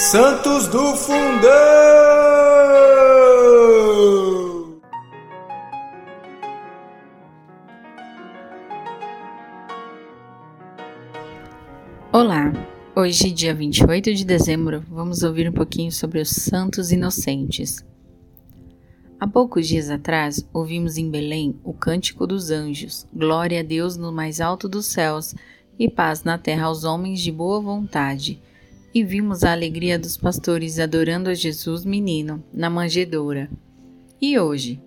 Santos do Fundão! Olá! Hoje, dia 28 de dezembro, vamos ouvir um pouquinho sobre os santos inocentes. Há poucos dias atrás, ouvimos em Belém o Cântico dos Anjos, Glória a Deus no mais alto dos céus e paz na terra aos homens de boa vontade. E vimos a alegria dos pastores adorando a Jesus menino na manjedoura. E hoje?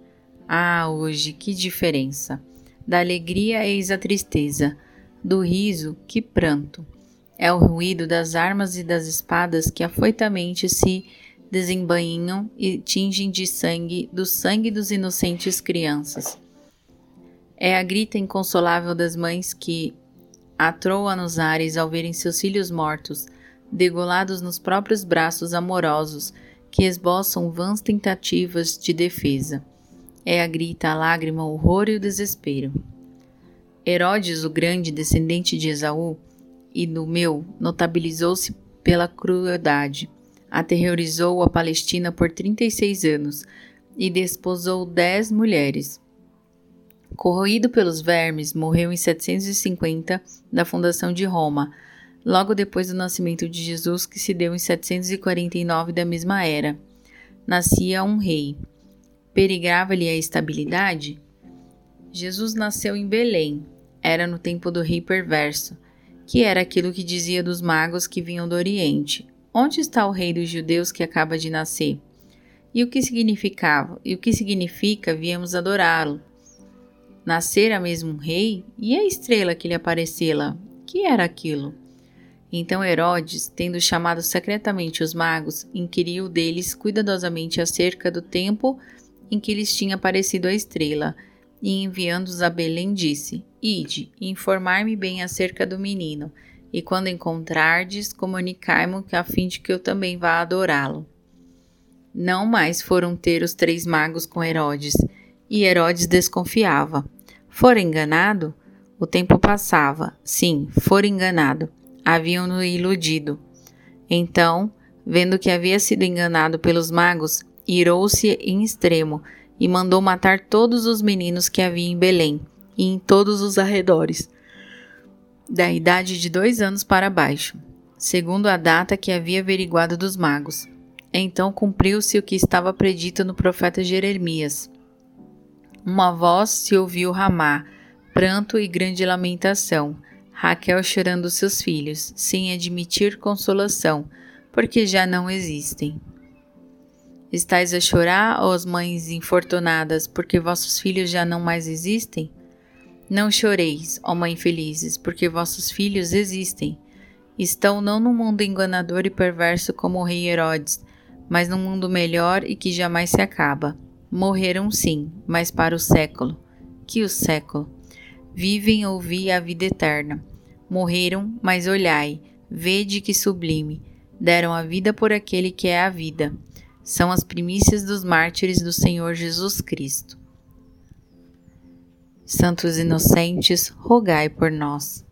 Ah, hoje, que diferença! Da alegria eis a tristeza, do riso, que pranto. É o ruído das armas e das espadas que afoitamente se desembainham e tingem de sangue do sangue dos inocentes crianças. É a grita inconsolável das mães que atroa nos ares ao verem seus filhos mortos, degolados nos próprios braços amorosos que esboçam vãs tentativas de defesa. É a grita, a lágrima, o horror e o desespero. Herodes, o grande descendente de Esaú e do meu, notabilizou-se pela crueldade aterrorizou a Palestina por 36 anos e desposou dez mulheres. Corroído pelos vermes, morreu em 750 da fundação de Roma, logo depois do nascimento de Jesus, que se deu em 749 da mesma era. Nascia um rei. Perigrava-lhe a estabilidade? Jesus nasceu em Belém. Era no tempo do rei perverso, que era aquilo que dizia dos magos que vinham do Oriente. Onde está o rei dos judeus que acaba de nascer? E o que significava? E o que significa viemos adorá-lo? Nascera mesmo um rei? E a estrela que lhe aparecela? Que era aquilo? Então Herodes, tendo chamado secretamente os magos, inquiriu deles cuidadosamente acerca do tempo em que lhes tinha aparecido a estrela, e enviando-os a Belém disse: Ide, informar-me bem acerca do menino, e quando encontrardes, comunicai-mo a fim de que eu também vá adorá-lo. Não mais foram ter os três magos com Herodes, e Herodes desconfiava. Fora enganado? O tempo passava. Sim, fora enganado. Haviam-no iludido. Então, vendo que havia sido enganado pelos magos, irou-se em extremo e mandou matar todos os meninos que havia em Belém e em todos os arredores da idade de dois anos para baixo, segundo a data que havia averiguado dos magos. Então cumpriu-se o que estava predito no profeta Jeremias. Uma voz se ouviu ramar, pranto e grande lamentação, Raquel chorando seus filhos, sem admitir consolação, porque já não existem. Estais a chorar, ó mães infortunadas, porque vossos filhos já não mais existem? Não choreis, ó mãe felizes, porque vossos filhos existem. Estão não no mundo enganador e perverso como o rei Herodes, mas num mundo melhor e que jamais se acaba. Morreram sim, mas para o século. Que o século? Vivem ouvi a vida eterna. Morreram, mas olhai, vede que sublime. Deram a vida por aquele que é a vida. São as primícias dos mártires do Senhor Jesus Cristo. Santos inocentes, rogai por nós.